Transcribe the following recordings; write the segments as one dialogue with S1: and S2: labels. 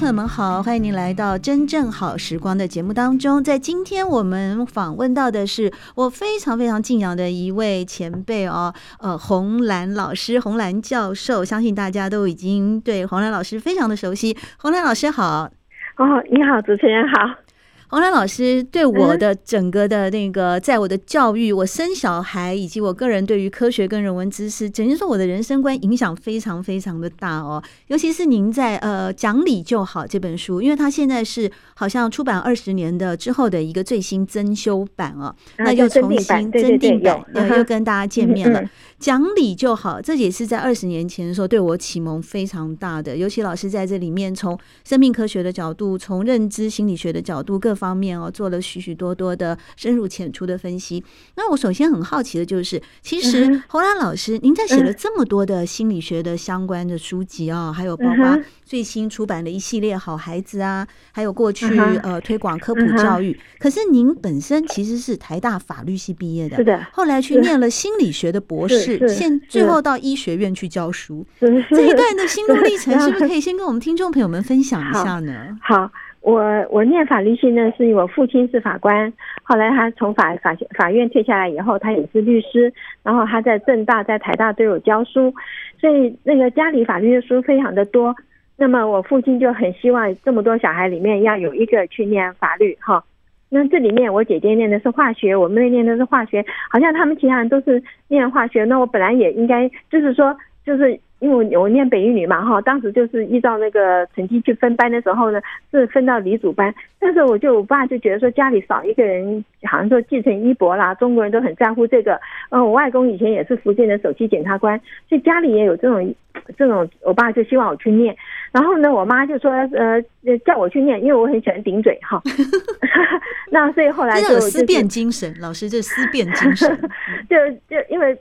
S1: 朋友们好，欢迎您来到《真正好时光》的节目当中。在今天我们访问到的是我非常非常敬仰的一位前辈哦，呃，红兰老师，红兰教授，相信大家都已经对红兰老师非常的熟悉。红兰老师好，
S2: 哦，你好，主持人好。
S1: 洪兰老师对我的整个的那个，在我的教育、我生小孩以及我个人对于科学跟人文知识，等于说我的人生观影响非常非常的大哦。尤其是您在呃讲理就好这本书，因为它现在是好像出版二十年的之后的一个最新增修版哦，那又重新增订版，又又跟大家见面了。讲理就好，这也是在二十年前的时候对我启蒙非常大的。尤其老师在这里面从生命科学的角度，从认知心理学的角度各。方面哦，做了许许多多的深入浅出的分析。那我首先很好奇的就是，其实侯兰老师，您在写了这么多的心理学的相关的书籍啊，还有包括最新出版的一系列《好孩子》啊，还有过去呃推广科普教育。可是您本身其实是台大法律系毕业的，是的，后来去念了心理学的博士，现最后到医学院去教书。这一段的心路历程，是不是可以先跟我们听众朋友们分享一下呢？
S2: 好。我我念法律系呢，是因为我父亲是法官，后来他从法法法院退下来以后，他也是律师，然后他在政大、在台大都有教书，所以那个家里法律的书非常的多。那么我父亲就很希望这么多小孩里面要有一个去念法律哈。那这里面我姐姐念的是化学，我妹念的是化学，好像他们其他人都是念化学。那我本来也应该就是说就是。因为我我念北一女嘛哈，当时就是依照那个成绩去分班的时候呢，是分到理组班。但是我就我爸就觉得说家里少一个人，好像说继承衣钵啦，中国人都很在乎这个。嗯，我外公以前也是福建的首席检察官，所以家里也有这种 这种，我爸就希望我去念。然后呢，我妈就说呃叫我去念，因为我很喜欢顶嘴哈。那所以后来就有
S1: 思辨精神，老师这思辨精神，
S2: 就就因为。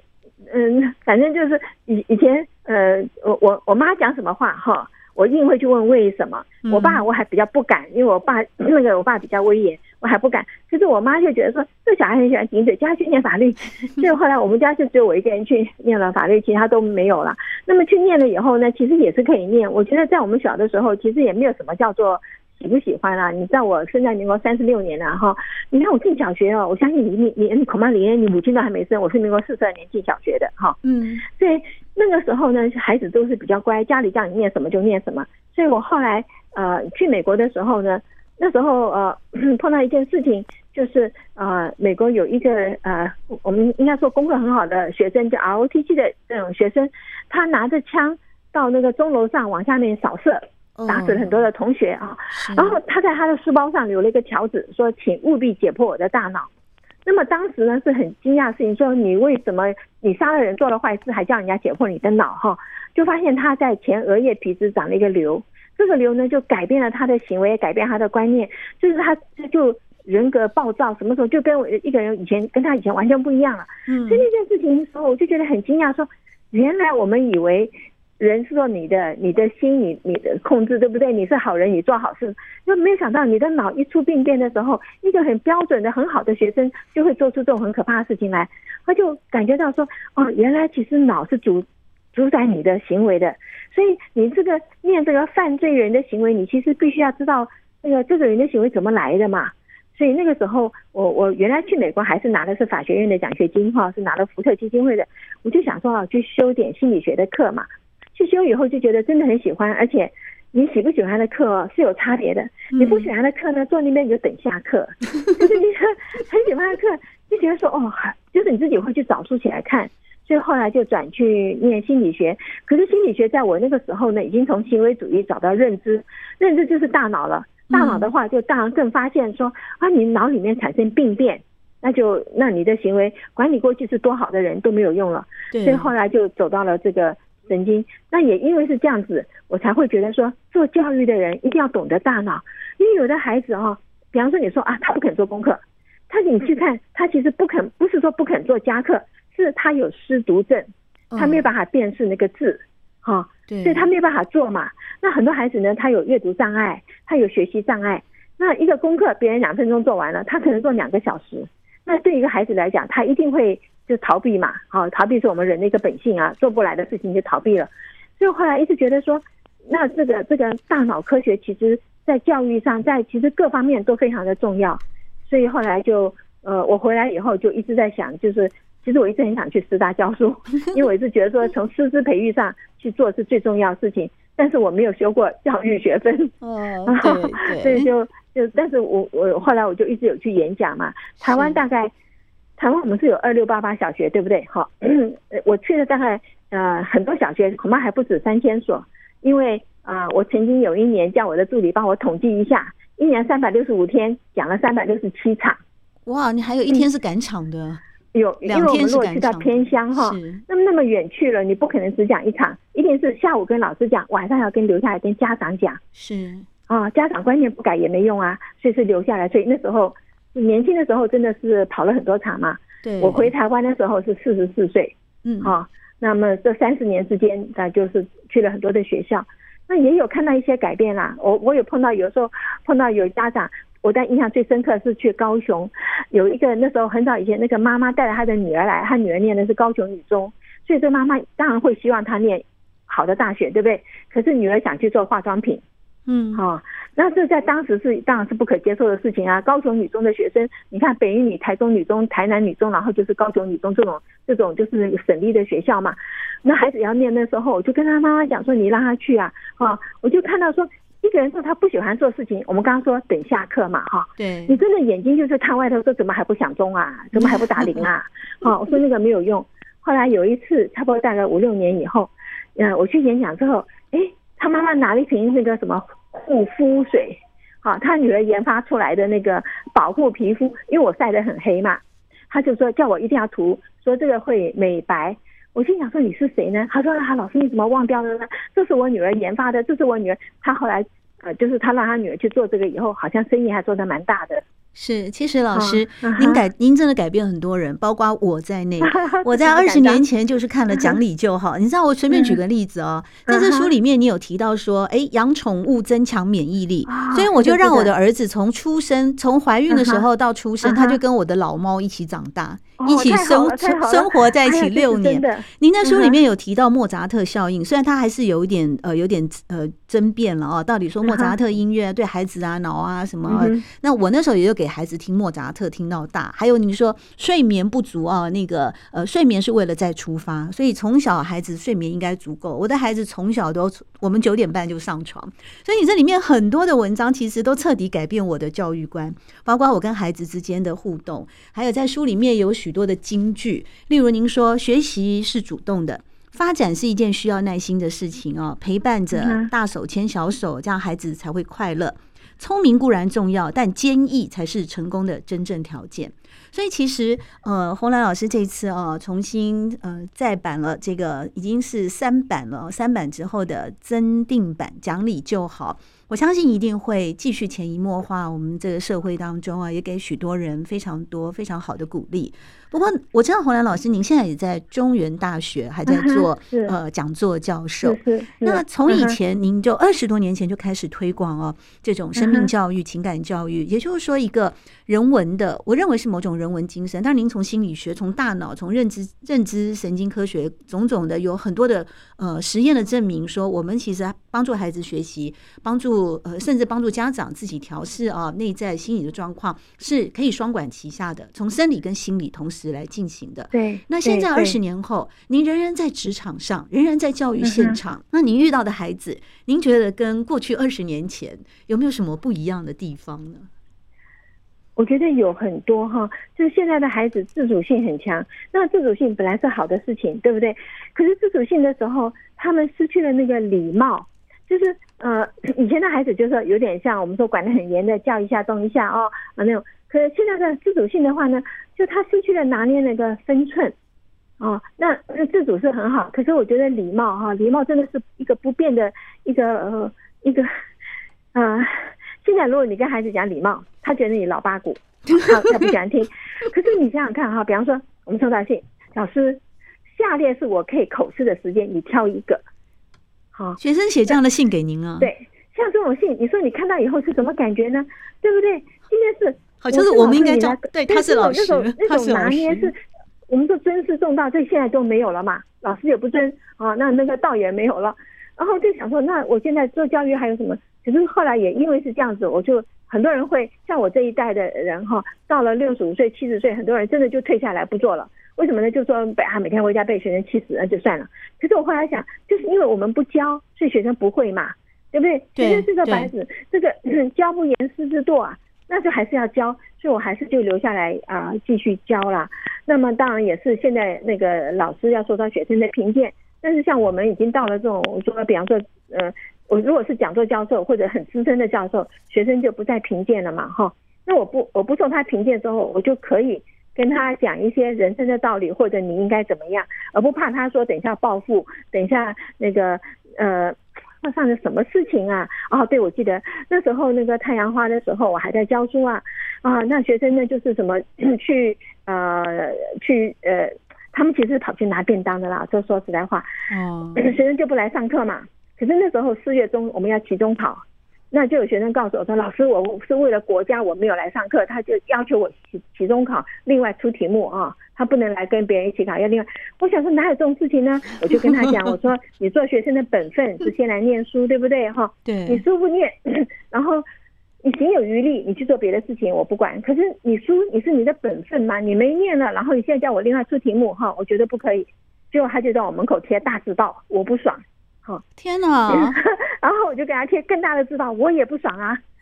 S2: 嗯，反正就是以以前，呃，我我我妈讲什么话哈，我一定会去问为什么。我爸我还比较不敢，因为我爸那个我爸比较威严，我还不敢。可是我妈就觉得说，这小孩很喜欢顶嘴，叫他去念法律。所以后来我们家就只有我一个人去念了法律，其他都没有了。那么去念了以后呢，其实也是可以念。我觉得在我们小的时候，其实也没有什么叫做。喜不喜欢啊？你知道我生在民国三十六年了哈，你看我进小学哦，我相信你你你你恐怕连你母亲都还没生，我是民国四十二年进小学的哈，嗯，所以那个时候呢，孩子都是比较乖，家里叫你念什么就念什么。所以我后来呃去美国的时候呢，那时候呃碰到一件事情，就是呃美国有一个呃我们应该说功课很好的学生，叫 ROTC 的这种学生，他拿着枪到那个钟楼上往下面扫射。打死了很多的同学啊，然后他在他的书包上留了一个条子，说请务必解剖我的大脑。那么当时呢是很惊讶的事情，说你为什么你杀了人做了坏事，还叫人家解剖你的脑？哈，就发现他在前额叶皮质长了一个瘤，这个瘤呢就改变了他的行为，改变他的观念，就是他就人格暴躁，什么时候就跟我一个人以前跟他以前完全不一样了。嗯，所以那件事情的时候，我就觉得很惊讶，说原来我们以为。人是说你的你的心，你你的控制对不对？你是好人，你做好事，就没有想到你的脑一出病变的时候，一个很标准的很好的学生就会做出这种很可怕的事情来。他就感觉到说，哦，原来其实脑是主主宰你的行为的。所以你这个念这个犯罪人的行为，你其实必须要知道那个这个人的行为怎么来的嘛。所以那个时候，我我原来去美国还是拿的是法学院的奖学金哈，是拿了福特基金会的，我就想说啊，去修点心理学的课嘛。去修以后就觉得真的很喜欢，而且你喜不喜欢的课是有差别的。你不喜欢的课呢，坐那边你就等下课。就是你很喜欢的课，就觉得说哦，就是你自己会去找书起来看。所以后来就转去念心理学。可是心理学在我那个时候呢，已经从行为主义找到认知，认知就是大脑了。大脑的话，就当然更发现说啊，你脑里面产生病变，那就那你的行为管理过去是多好的人都没有用了。
S1: 对。
S2: 所以后来就走到了这个神经。那也因为是这样子，我才会觉得说，做教育的人一定要懂得大脑，因为有的孩子哦，比方说你说啊，他不肯做功课，他你去看他其实不肯，不是说不肯做加课，是他有失读症，他没有办法辨识那个字。嗯哈，对，所以他没有办法做嘛。那很多孩子呢，他有阅读障碍，他有学习障碍。那一个功课，别人两分钟做完了，他可能做两个小时。那对一个孩子来讲，他一定会就逃避嘛。好，逃避是我们人的一个本性啊，做不来的事情就逃避了。所以后来一直觉得说，那这个这个大脑科学，其实在教育上，在其实各方面都非常的重要。所以后来就呃，我回来以后就一直在想，就是。其实我一直很想去师大教书，因为我一直觉得说从师资培育上去做是最重要的事情。但是我没有修过教育学分，哦，所以就就，但是我我后来我就一直有去演讲嘛。台湾大概台湾我们是有二六八八小学，对不对？好，我去了大概呃很多小学，恐怕还不止三千所。因为啊，我曾经有一年叫我的助理帮我统计一下，一年三百六十五天讲了三百六十七场。
S1: 哇，你还有一天是赶场的。
S2: 有，因为我们如果去到偏乡哈，那么那么远去了，你不可能只讲一场，一定是下午跟老师讲，晚上要跟留下来跟家长讲。
S1: 是
S2: 啊，家长观念不改也没用啊，所以是留下来。所以那时候年轻的时候真的是跑了很多场嘛。
S1: 对，
S2: 我回台湾的时候是四十四岁，
S1: 嗯，
S2: 啊，那么这三十年之间，那就是去了很多的学校，那也有看到一些改变啦。我我有碰到有时候碰到有家长。我在印象最深刻是去高雄，有一个那时候很早以前，那个妈妈带着她的女儿来，她女儿念的是高雄女中，所以这妈妈当然会希望她念好的大学，对不对？可是女儿想去做化妆品，
S1: 嗯，
S2: 好，那这在当时是当然是不可接受的事情啊。高雄女中的学生，你看北一女、台中女中、台南女中，然后就是高雄女中这种这种就是省立的学校嘛。那孩子要念的时候，我就跟他妈妈讲说：“你让他去啊。”啊，我就看到说。一个人说他不喜欢做事情，我们刚刚说等下课嘛，哈，
S1: 对，
S2: 你真的眼睛就是看外头，说怎么还不响钟啊，怎么还不打铃啊？好，我说那个没有用。后来有一次，差不多大概五六年以后，嗯，我去演讲之后，哎，他妈妈拿了一瓶那个什么护肤水，好，他女儿研发出来的那个保护皮肤，因为我晒得很黑嘛，他就说叫我一定要涂，说这个会美白。我心想说你是谁呢？他说啊，老师你怎么忘掉了呢？这是我女儿研发的，这是我女儿。他后来呃，就是他让他女儿去做这个以后，好像生意还做得蛮大的。
S1: 是，其实老师，您改，您真的改变很多人，包括我在内。我在二十年前就是看了讲理就好，你知道，我随便举个例子哦，在这书里面你有提到说，哎，养宠物增强免疫力，所以我就让我的儿子从出生，从怀孕的时候到出生，他就跟我的老猫一起长大，一起生生活在一起 六年。您在书里面有提到莫扎特效应，虽然他还是有一点呃有点呃争辩了哦，到底说莫扎特音乐对孩子啊脑啊什么？那我那时候也就给。孩子听莫扎特听到大，还有你说睡眠不足啊，那个呃，睡眠是为了再出发，所以从小孩子睡眠应该足够。我的孩子从小都，我们九点半就上床，所以你这里面很多的文章其实都彻底改变我的教育观，包括我跟孩子之间的互动，还有在书里面有许多的金句，例如您说学习是主动的，发展是一件需要耐心的事情哦，陪伴着大手牵小手，这样孩子才会快乐。聪明固然重要，但坚毅才是成功的真正条件。所以其实，呃，洪兰老师这次啊，重新呃再版了这个，已经是三版了，三版之后的增订版，讲理就好。我相信一定会继续潜移默化，我们这个社会当中啊，也给许多人非常多非常好的鼓励。不过我知道洪兰老师，您现在也在中原大学还在做呃讲座教授。那从以前您就二十多年前就开始推广哦这种生命教育、情感教育，也就是说一个人文的，我认为是某种人文精神。但是您从心理学、从大脑、从认知认知神经科学种种的有很多的呃实验的证明，说我们其实帮助孩子学习，帮助。呃，甚至帮助家长自己调试啊，内在心理的状况是可以双管齐下的，从生理跟心理同时来进行的。
S2: 对，
S1: 那现在二十年后，您仍然在职场上，仍然在教育现场，嗯、那您遇到的孩子，您觉得跟过去二十年前有没有什么不一样的地方呢？
S2: 我觉得有很多哈，就是现在的孩子自主性很强，那自主性本来是好的事情，对不对？可是自主性的时候，他们失去了那个礼貌。就是呃，以前的孩子就是有点像我们说管得很严的，叫一下动一下哦，啊那种。可是现在的自主性的话呢，就他失去了拿捏那个分寸。哦，那那自主是很好，可是我觉得礼貌哈，礼貌真的是一个不变的一个呃一个，呃，现在如果你跟孩子讲礼貌，他觉得你老八股，他他不喜欢听。可是你想想看哈，比方说我们收到信，老师，下列是我可以口试的时间，你挑一个。好，
S1: 学生写这样的信给您啊？
S2: 对，像这种信，你说你看到以后是什么感觉呢？对不对？今天是
S1: 好像是我们应该讲，对，他是老师，
S2: 那种拿捏是。我们说尊师重道，这现在都没有了嘛，老师也不尊啊，那那个道也没有了，然后就想说，那我现在做教育还有什么？可是后来也因为是这样子，我就很多人会像我这一代的人哈，到了六十五岁、七十岁，很多人真的就退下来不做了。为什么呢？就说啊，每天回家被学生气死，那就算了。可是我后来想，就是因为我们不教，所以学生不会嘛，对不对？学生是个白纸，这个 教不严师之惰啊。那就还是要教，所以我还是就留下来啊，继续教啦。那么当然也是现在那个老师要受到学生的评鉴，但是像我们已经到了这种说，比方说，呃，我如果是讲座教授或者很资深的教授，学生就不再评鉴了嘛，哈。那我不我不受他评鉴之后，我就可以跟他讲一些人生的道理，或者你应该怎么样，而不怕他说等一下报复，等一下那个呃。发生了什么事情啊？哦，对，我记得那时候那个太阳花的时候，我还在教书啊。啊，那学生呢，就是什么 去呃去呃，他们其实是跑去拿便当的啦。就说实在话，哦，学生就不来上课嘛。可是那时候四月中我们要期中考。那就有学生告诉我说：“老师，我是为了国家，我没有来上课。”他就要求我期期中考另外出题目啊，他不能来跟别人一起考，要另外。我想说哪有这种事情呢？我就跟他讲，我说：“你做学生的本分是先来念书，对不对？哈，对，你书不念，然后你行有余力，你去做别的事情，我不管。可是你书，你是你的本分嘛，你没念了，然后你现在叫我另外出题目，哈，我觉得不可以。结果他就在我门口贴大字报，我不爽。”
S1: 天哪！
S2: 然后我就给他贴更大的字报，我也不爽啊。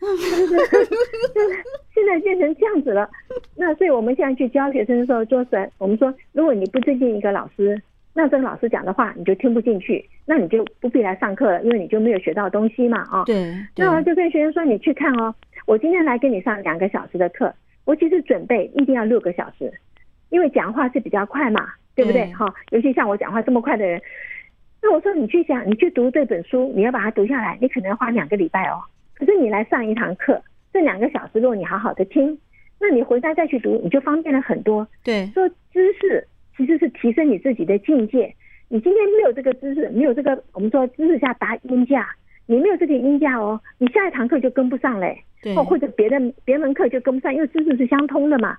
S2: 现在变成这样子了，那所以我们现在去教学生的时候，就是我们说，如果你不尊敬一个老师，那这个老师讲的话你就听不进去，那你就不必来上课了，因为你就没有学到东西嘛。啊，
S1: 对。
S2: 那我就跟学生说，你去看哦，我今天来跟你上两个小时的课，我其实准备一定要六个小时，因为讲话是比较快嘛，对不对？哈，尤其像我讲话这么快的人。那我说你去想，你去读这本书，你要把它读下来，你可能要花两个礼拜哦。可是你来上一堂课，这两个小时，如果你好好的听，那你回家再去读，你就方便了很多。
S1: 对，
S2: 说知识其实是提升你自己的境界。你今天没有这个知识，没有这个我们说知识下达音架，你没有这个音架哦，你下一堂课就跟不上嘞。对，或或者别的别门课就跟不上，因为知识是相通的嘛。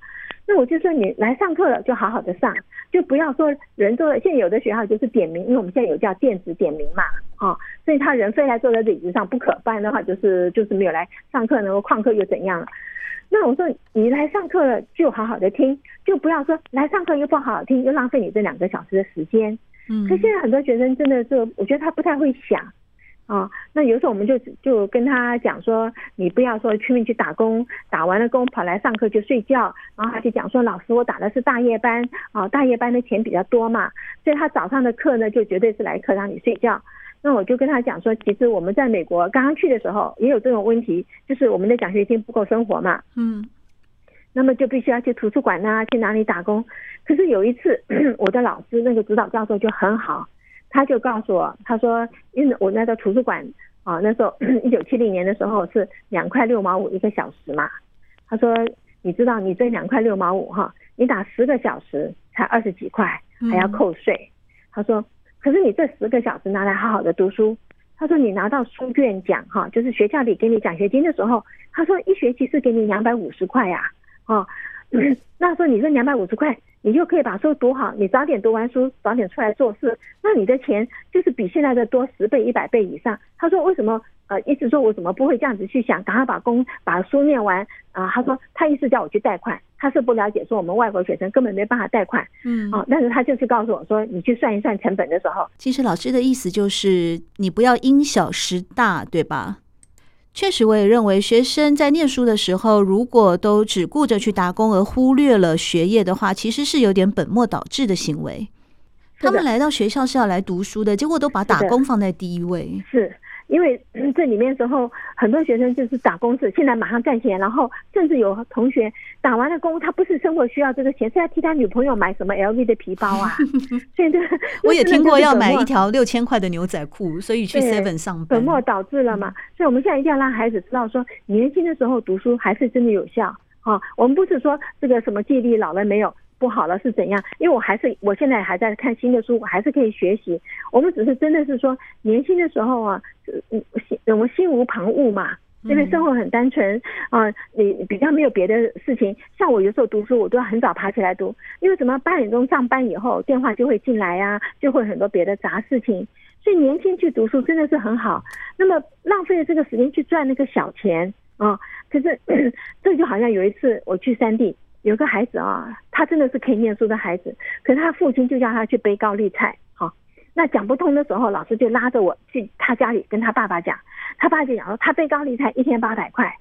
S2: 那我就说你来上课了，就好好的上，就不要说人坐。现在有的学校就是点名，因为我们现在有叫电子点名嘛，啊，所以他人非来坐在椅子上不可，不然的话就是就是没有来上课，然后旷课又怎样了？那我说你来上课了，就好好的听，就不要说来上课又不好好听，又浪费你这两个小时的时间。嗯，可现在很多学生真的是，我觉得他不太会想。啊、哦，那有时候我们就就跟他讲说，你不要说拼命去打工，打完了工跑来上课就睡觉，然后他就讲说，老师我打的是大夜班，啊、哦，大夜班的钱比较多嘛，所以他早上的课呢就绝对是来课堂里睡觉。那我就跟他讲说，其实我们在美国刚刚去的时候也有这种问题，就是我们的奖学金不够生活嘛，嗯，那么就必须要去图书馆呐，去哪里打工。可是有一次，我的老师那个指导教授就很好。他就告诉我，他说，因为我那个图书馆啊，那时候 一九七零年的时候是两块六毛五一个小时嘛。他说，你知道，你这两块六毛五哈，你打十个小时才二十几块，还要扣税。他说，可是你这十个小时拿来好好的读书。他说，你拿到书卷奖哈，就是学校里给你奖学金的时候，他说一学期是给你两百五十块呀，啊，那说你这两百五十块。你就可以把书读好，你早点读完书，早点出来做事，那你的钱就是比现在的多十倍、一百倍以上。他说：“为什么？呃，意思说我怎么不会这样子去想，赶快把工把书念完啊？”他说：“他意思叫我去贷款，他是不了解说我们外国学生根本没办法贷款。”嗯，哦，但是他就是告诉我说：“你去算一算成本的时候，
S1: 其实老师的意思就是你不要因小失大，对吧？”确实，我也认为学生在念书的时候，如果都只顾着去打工而忽略了学业的话，其实是有点本末倒置的行为。他们来到学校是要来读书的，结果都把打工放在第一位。
S2: 是，因为这里面时候很多学生就是打工是，现在马上赚钱，然后甚至有同学打完了工，他不是生活需要这个钱，是要替他女朋友买什么 LV 的皮包啊。所以这
S1: 我也听过要买一条六千块的牛仔裤，所以去 Seven 上班，
S2: 本末倒置了嘛。所以我们现在一定要让孩子知道说，年轻的时候读书还是真的有效啊。我们不是说这个什么记忆力老了没有。不好了是怎样？因为我还是我现在还在看新的书，我还是可以学习。我们只是真的是说年轻的时候啊，嗯，心我们心无旁骛嘛，因为生活很单纯啊，你比较没有别的事情。像我有时候读书，我都要很早爬起来读，因为什么？八点钟上班以后，电话就会进来呀、啊，就会很多别的杂事情。所以年轻去读书真的是很好。那么浪费了这个时间去赚那个小钱啊，可是 这就好像有一次我去山地。有个孩子啊，他真的是可以念书的孩子，可是他父亲就叫他去背高丽菜，好，那讲不通的时候，老师就拉着我去他家里跟他爸爸讲，他爸就讲说他背高丽菜一天八百块，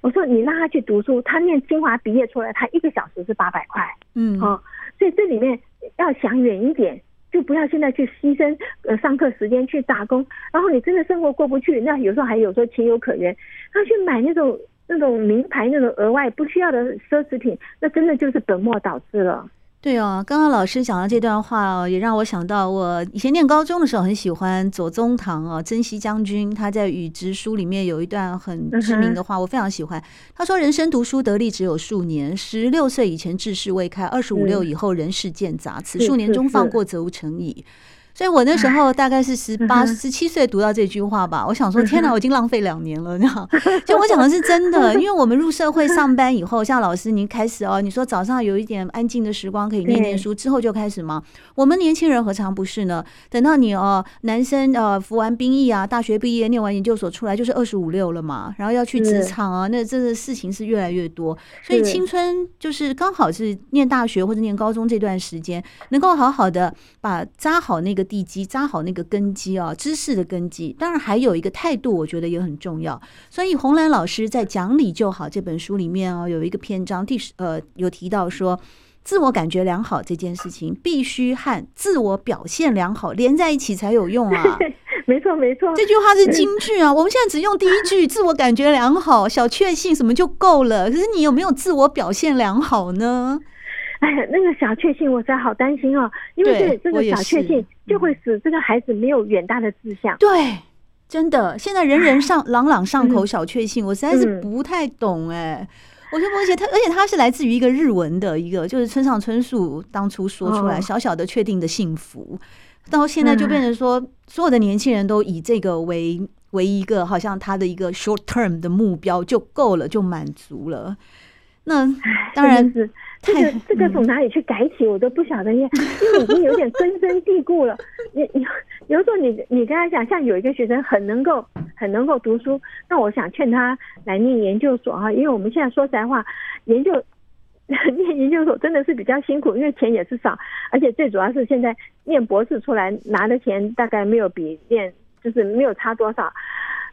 S2: 我说你让他去读书，他念清华毕业出来，他一个小时是八百块，嗯，好，所以这里面要想远一点，就不要现在去牺牲呃上课时间去打工，然后你真的生活过不去，那有时候还有时候情有可原，他去买那种。那种名牌、那种额外不需要的奢侈品，那真的就是本末倒置了。
S1: 对哦，刚刚老师讲的这段话哦，也让我想到我以前念高中的时候很喜欢左宗棠哦，曾锡将军他在《与直书》里面有一段很知名的话，我非常喜欢。他说：“人生读书得利只有数年，十六岁以前志士未开，二十五六以后人世渐杂，此数年中放过，则无成矣。”所以我那时候大概是十八、十七岁读到这句话吧，我想说天哪，我已经浪费两年了，你知道？就我讲的是真的，因为我们入社会上班以后，像老师您开始哦，你说早上有一点安静的时光可以念念书，之后就开始忙。我们年轻人何尝不是呢？等到你哦，男生呃服完兵役啊，大学毕业，念完研究所出来就是二十五六了嘛，然后要去职场啊，那这个事情是越来越多，所以青春就是刚好是念大学或者念高中这段时间，能够好好的把扎好那个。地基扎好那个根基啊，知识的根基，当然还有一个态度，我觉得也很重要。所以红兰老师在《讲理就好》这本书里面啊，有一个篇章第十呃有提到说，自我感觉良好这件事情必须和自我表现良好连在一起才有用啊。
S2: 没错没错，
S1: 这句话是金句啊。我们现在只用第一句“自我感觉良好”，小确幸什么就够了。可是你有没有自我表现良好呢？
S2: 哎呀，那个小确幸，我才好担心哦，因为这这个小确幸就会使这个孩子没有远大的志向。
S1: 对，真的，现在人人 上朗朗上口小确幸，我实在是不太懂哎。我说而且他，而且他是来自于一个日文的一个，就是村上春树当初说出来小小的确定的幸福，到现在就变成说，所有的年轻人都以这个为为一个好像他的一个 short term 的目标就够了，就满足了。那当然是。
S2: 这个这个从哪里去改起，我都不晓得，因为因为已经有点根深蒂固了。你你有时候你你跟他讲，像有一个学生很能够很能够读书，那我想劝他来念研究所哈，因为我们现在说实在话，研究 念研究所真的是比较辛苦，因为钱也是少，而且最主要是现在念博士出来拿的钱大概没有比念就是没有差多少。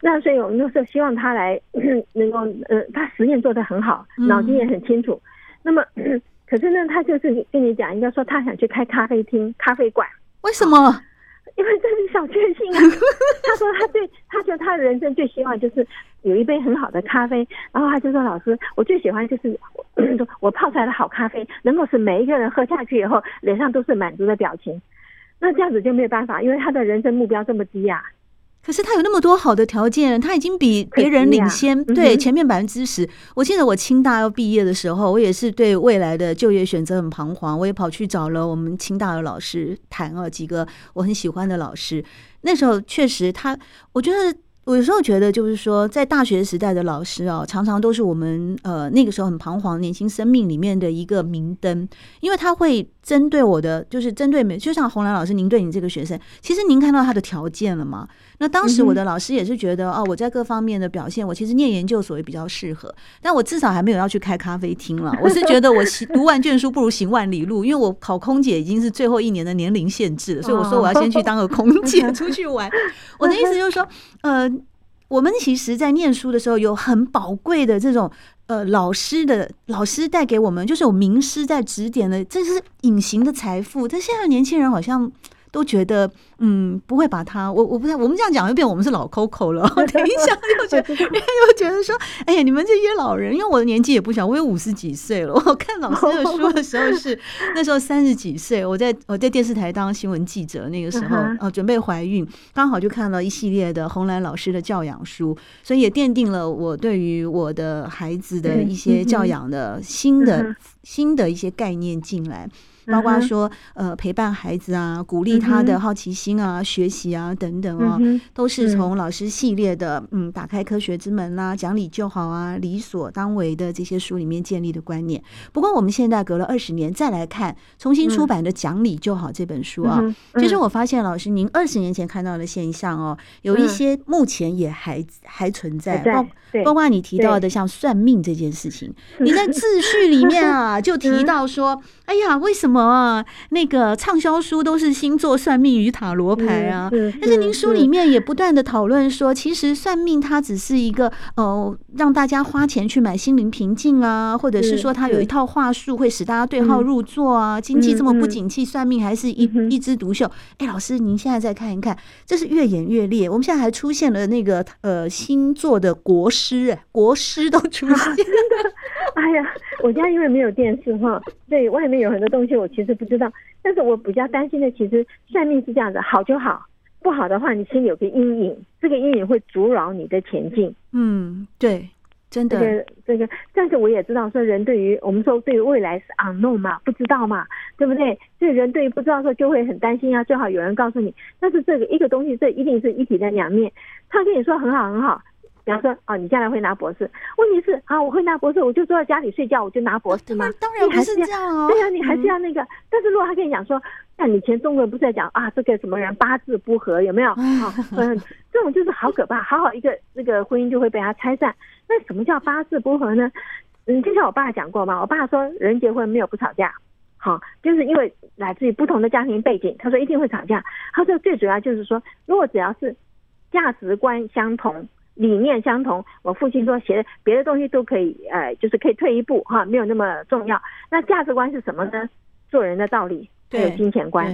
S2: 那所以我们就是希望他来 能够呃，他实验做得很好，脑筋也很清楚。那么，可是呢，他就是跟你讲，应该说他想去开咖啡厅、咖啡馆。
S1: 为什么？
S2: 因为这是小确幸啊。他说他对，他说他的人生最希望就是有一杯很好的咖啡。然后他就说：“老师，我最喜欢就是我 泡出来的好咖啡，能够使每一个人喝下去以后脸上都是满足的表情。那这样子就没有办法，因为他的人生目标这么低呀、啊。”
S1: 可是他有那么多好的条件，他已经比别人领先，啊、对前面百分之十。我记得我清大要毕业的时候，我也是对未来的就业选择很彷徨，我也跑去找了我们清大的老师谈了几个我很喜欢的老师。那时候确实他，我觉得。我有时候觉得，就是说，在大学时代的老师啊，常常都是我们呃那个时候很彷徨年轻生命里面的一个明灯，因为他会针对我的，就是针对每，就像洪兰老师，您对你这个学生，其实您看到他的条件了吗？那当时我的老师也是觉得，哦，我在各方面的表现，我其实念研究所也比较适合，但我至少还没有要去开咖啡厅了。我是觉得我读万卷书不如行万里路，因为我考空姐已经是最后一年的年龄限制了，所以我说我要先去当个空姐出去玩。我的意思就是说，呃。我们其实，在念书的时候，有很宝贵的这种呃老师的老师带给我们，就是有名师在指点的，这是隐形的财富。但现在年轻人好像都觉得嗯不会把他，我我不知道我们这样讲又变我们是老 Coco 了。等一下又觉得又觉得说，哎呀，你们这些老人，因为我的年纪也不小，我有五十几岁了。我看老师的书的时候是 那时候三十几岁，我在我在电视台当新闻记者那个时候，哦，准备怀孕，刚好就看了一系列的红蓝老师的教养书，所以也奠定了我对于我的孩子的一些教养的新的新的一些概念进来。包括说，呃，陪伴孩子啊，鼓励他的好奇心啊，学习啊，等等哦，都是从老师系列的，嗯，打开科学之门啦，讲理就好啊，理所当为的这些书里面建立的观念。不过，我们现在隔了二十年再来看重新出版的《讲理就好》这本书啊，其实我发现老师您二十年前看到的现象哦，有一些目前也还还存在，包包括你提到的像算命这件事情，你在自序里面啊就提到说，哎呀，为什么？什么？那个畅销书都是星座算命与塔罗牌啊，但是您书里面也不断的讨论说，其实算命它只是一个呃，让大家花钱去买心灵平静啊，或者是说它有一套话术会使大家对号入座啊。经济这么不景气，算命还是一一枝独秀。哎，老师，您现在再看一看，这是越演越烈。我们现在还出现了那个呃星座的国师哎，国师都出现了。
S2: 哎呀，我家因为没有电视哈，对外面有很多东西我其实不知道。但是我比较担心的，其实算命是这样子，好就好，不好的话，你心里有个阴影，这个阴影会阻扰你的前进。
S1: 嗯，对，真的。这个
S2: 这个，但是我也知道，说人对于我们说对于未来是 unknown 嘛，不知道嘛，对不对？所以人对于不知道的时候就会很担心啊，最好有人告诉你。但是这个一个东西，这一定是一体的两面。他跟你说很好很好。比方说，哦，你将来会拿博士？问题是，啊，我会拿博士，我就坐在家里睡觉，我就拿博士吗？
S1: 当然不是这样哦。
S2: 对呀，你还是要那个。但是如果他跟你讲说，那以前中国人不是在讲啊，这个什么人八字不合，有没有？啊，嗯，这种就是好可怕，好好一个那个婚姻就会被他拆散。那什么叫八字不合呢？嗯，就像我爸讲过嘛，我爸说人结婚没有不吵架，好，就是因为来自于不同的家庭背景，他说一定会吵架。他说最主要就是说，如果只要是价值观相同。理念相同，我父亲说写的别的东西都可以，呃，就是可以退一步哈，没有那么重要。那价值观是什么呢？做人的道理，还有金钱观。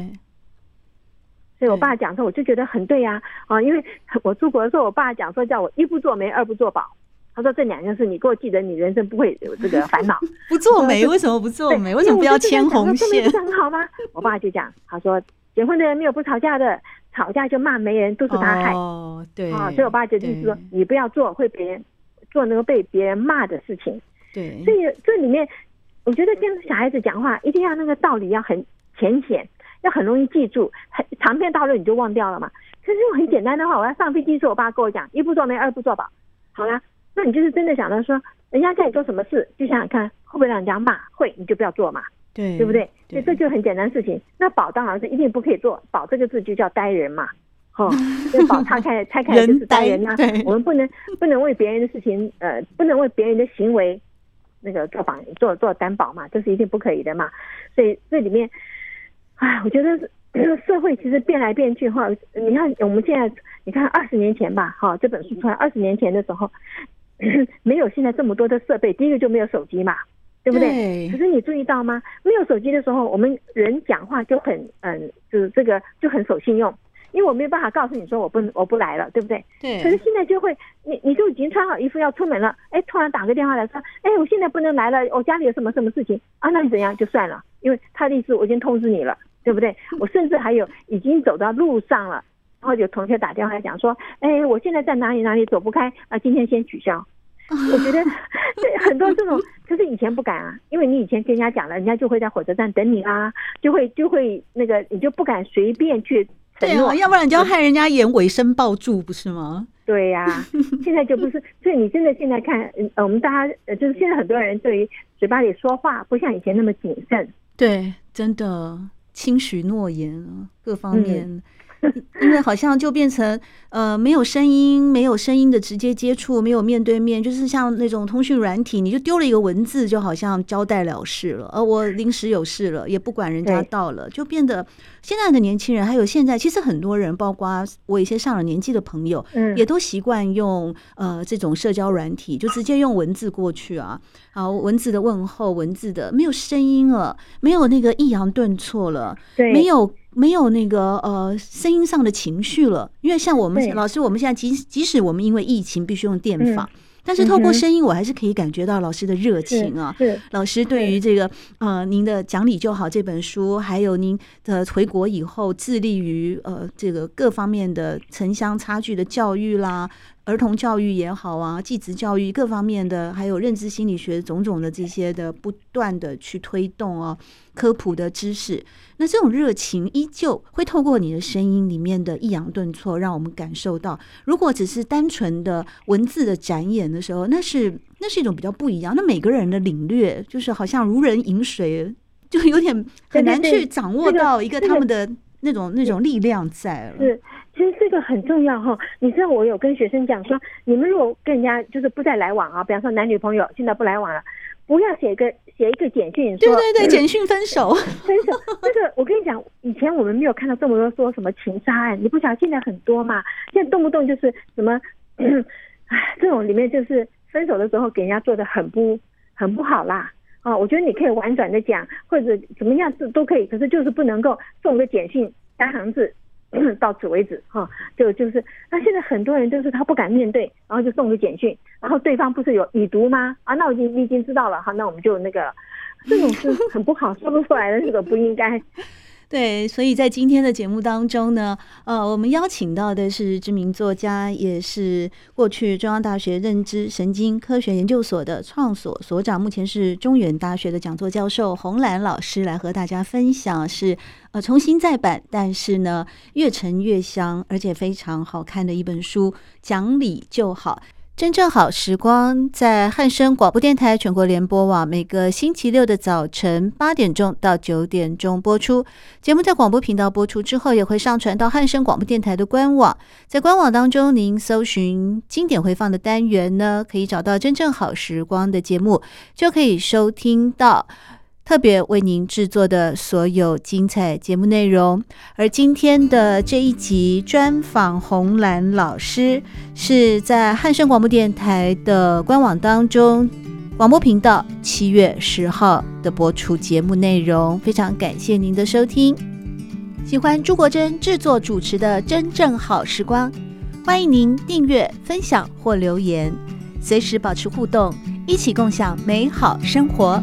S2: 所以我爸讲说，我就觉得很对呀，啊，因为我出国的时候，我爸讲说叫我一不做媒，二不做保。他说这两件事你给我记得，你人生不会有这个烦恼。
S1: 不做媒，为什么不做媒？为什么不要牵红线？
S2: 不是很好吗？我爸就讲，他说结婚的人没有不吵架的。吵架就骂媒人，都是他害。
S1: 哦，对
S2: 啊，所以我爸就意思说，你不要做会别人做那个被别人骂的事情。
S1: 对，
S2: 所以这里面，我觉得跟小孩子讲话一定要那个道理要很浅显，要很容易记住，很长篇大论你就忘掉了嘛。可是用很简单的话，我要上飞机的时候，我爸跟我讲，一不做媒，二不做保。好啦，那你就是真的想到说，人家叫你做什么事，就想想看会不会让人家骂，会你就不要做嘛。
S1: 对，
S2: 对不对？所以这就很简单的事情。那保当然是一定不可以做，保这个字就叫呆人嘛，哈，就保拆开拆开就是呆人呐、啊。我们不能不能为别人的事情，呃，不能为别人的行为那个做榜做做担保嘛，这是一定不可以的嘛。所以这里面，哎，我觉得这个社会其实变来变去哈。你看我们现在，你看二十年前吧，哈，这本书出来二十年前的时候，没有现在这么多的设备，第一个就没有手机嘛。对不对？可是你注意到吗？没有手机的时候，我们人讲话就很嗯，就是这个就很守信用，因为我没有办法告诉你说我不我不来了，对不对？
S1: 对。
S2: 可是现在就会，你你就已经穿好衣服要出门了，哎，突然打个电话来说，哎，我现在不能来了，我家里有什么什么事情啊？那你怎样就算了，因为他的意思我已经通知你了，对不对？我甚至还有已经走到路上了，然后有同学打电话来讲说，哎，我现在在哪里哪里走不开啊，今天先取消。我觉得对很多这种，就是以前不敢啊，因为你以前跟人家讲了，人家就会在火车站等你啊，就会就会那个，你就不敢随便去承诺。对啊，要
S1: 不然你就要害人家演尾声抱柱，不是吗？
S2: 对呀、啊，现在就不是，所以你真的现在看，呃，我们大家呃，就是现在很多人对于嘴巴里说话不像以前那么谨慎。
S1: 对，真的轻许诺言啊，各方面。嗯因为好像就变成呃没有声音，没有声音的直接接触，没有面对面，就是像那种通讯软体，你就丢了一个文字，就好像交代了事了。而我临时有事了，也不管人家到了，就变得现在的年轻人，还有现在其实很多人，包括我一些上了年纪的朋友，也都习惯用呃这种社交软体，就直接用文字过去啊，好文字的问候，文字的没有声音了，没有那个抑扬顿挫了，没有。没有那个呃声音上的情绪了，因为像我
S2: 们
S1: 老师，我们现在即即使我们因为疫情必须用电访。嗯但是透过声音，我还是可以感觉到老师的热情啊！
S2: 是
S1: 老师对于这个呃，您的讲理就好这本书，还有您的回国以后致力于呃这个各方面的城乡差距的教育啦。儿童教育也好啊，继职教育各方面的，还有认知心理学种种的这些的不断的去推动哦，科普的知识。那这种热情依旧会透过你的声音里面的抑扬顿挫，让我们感受到。如果只是单纯的文字的展演的时候，那是那是一种比较不一样。那每个人的领略就是好像如人饮水，就有点很难去掌握到一个他们的那种那种力量在了。
S2: 其实这个很重要哈，你知道我有跟学生讲说，你们如果跟人家就是不再来往啊，比方说男女朋友现在不来往了，不要写个写一个简讯说，
S1: 对对对，简讯分手，
S2: 分手。这个我跟你讲，以前我们没有看到这么多说什么情杀案，你不晓得现在很多嘛，现在动不动就是什么，哎，这种里面就是分手的时候给人家做的很不很不好啦。啊，我觉得你可以婉转的讲，或者怎么样子都可以，可是就是不能够送个简讯三行字。到此为止哈，就就是那现在很多人就是他不敢面对，然后就送个简讯，然后对方不是有已读吗？啊，那我已经已经知道了哈，那我们就那个这种是很不好说不出来的，这个不应该。
S1: 对，所以在今天的节目当中呢，呃，我们邀请到的是知名作家，也是过去中央大学认知神经科学研究所的创所所长，目前是中原大学的讲座教授洪兰老师，来和大家分享是呃重新再版，但是呢越陈越香，而且非常好看的一本书，讲理就好。真正好时光在汉声广播电台全国联播网，每个星期六的早晨八点钟到九点钟播出。节目在广播频道播出之后，也会上传到汉声广播电台的官网。在官网当中，您搜寻经典回放的单元呢，可以找到真正好时光的节目，就可以收听到。特别为您制作的所有精彩节目内容，而今天的这一集专访红兰老师，是在汉声广播电台的官网当中广播频道七月十号的播出节目内容。非常感谢您的收听，喜欢朱国珍制作主持的《真正好时光》，欢迎您订阅、分享或留言，随时保持互动，一起共享美好生活。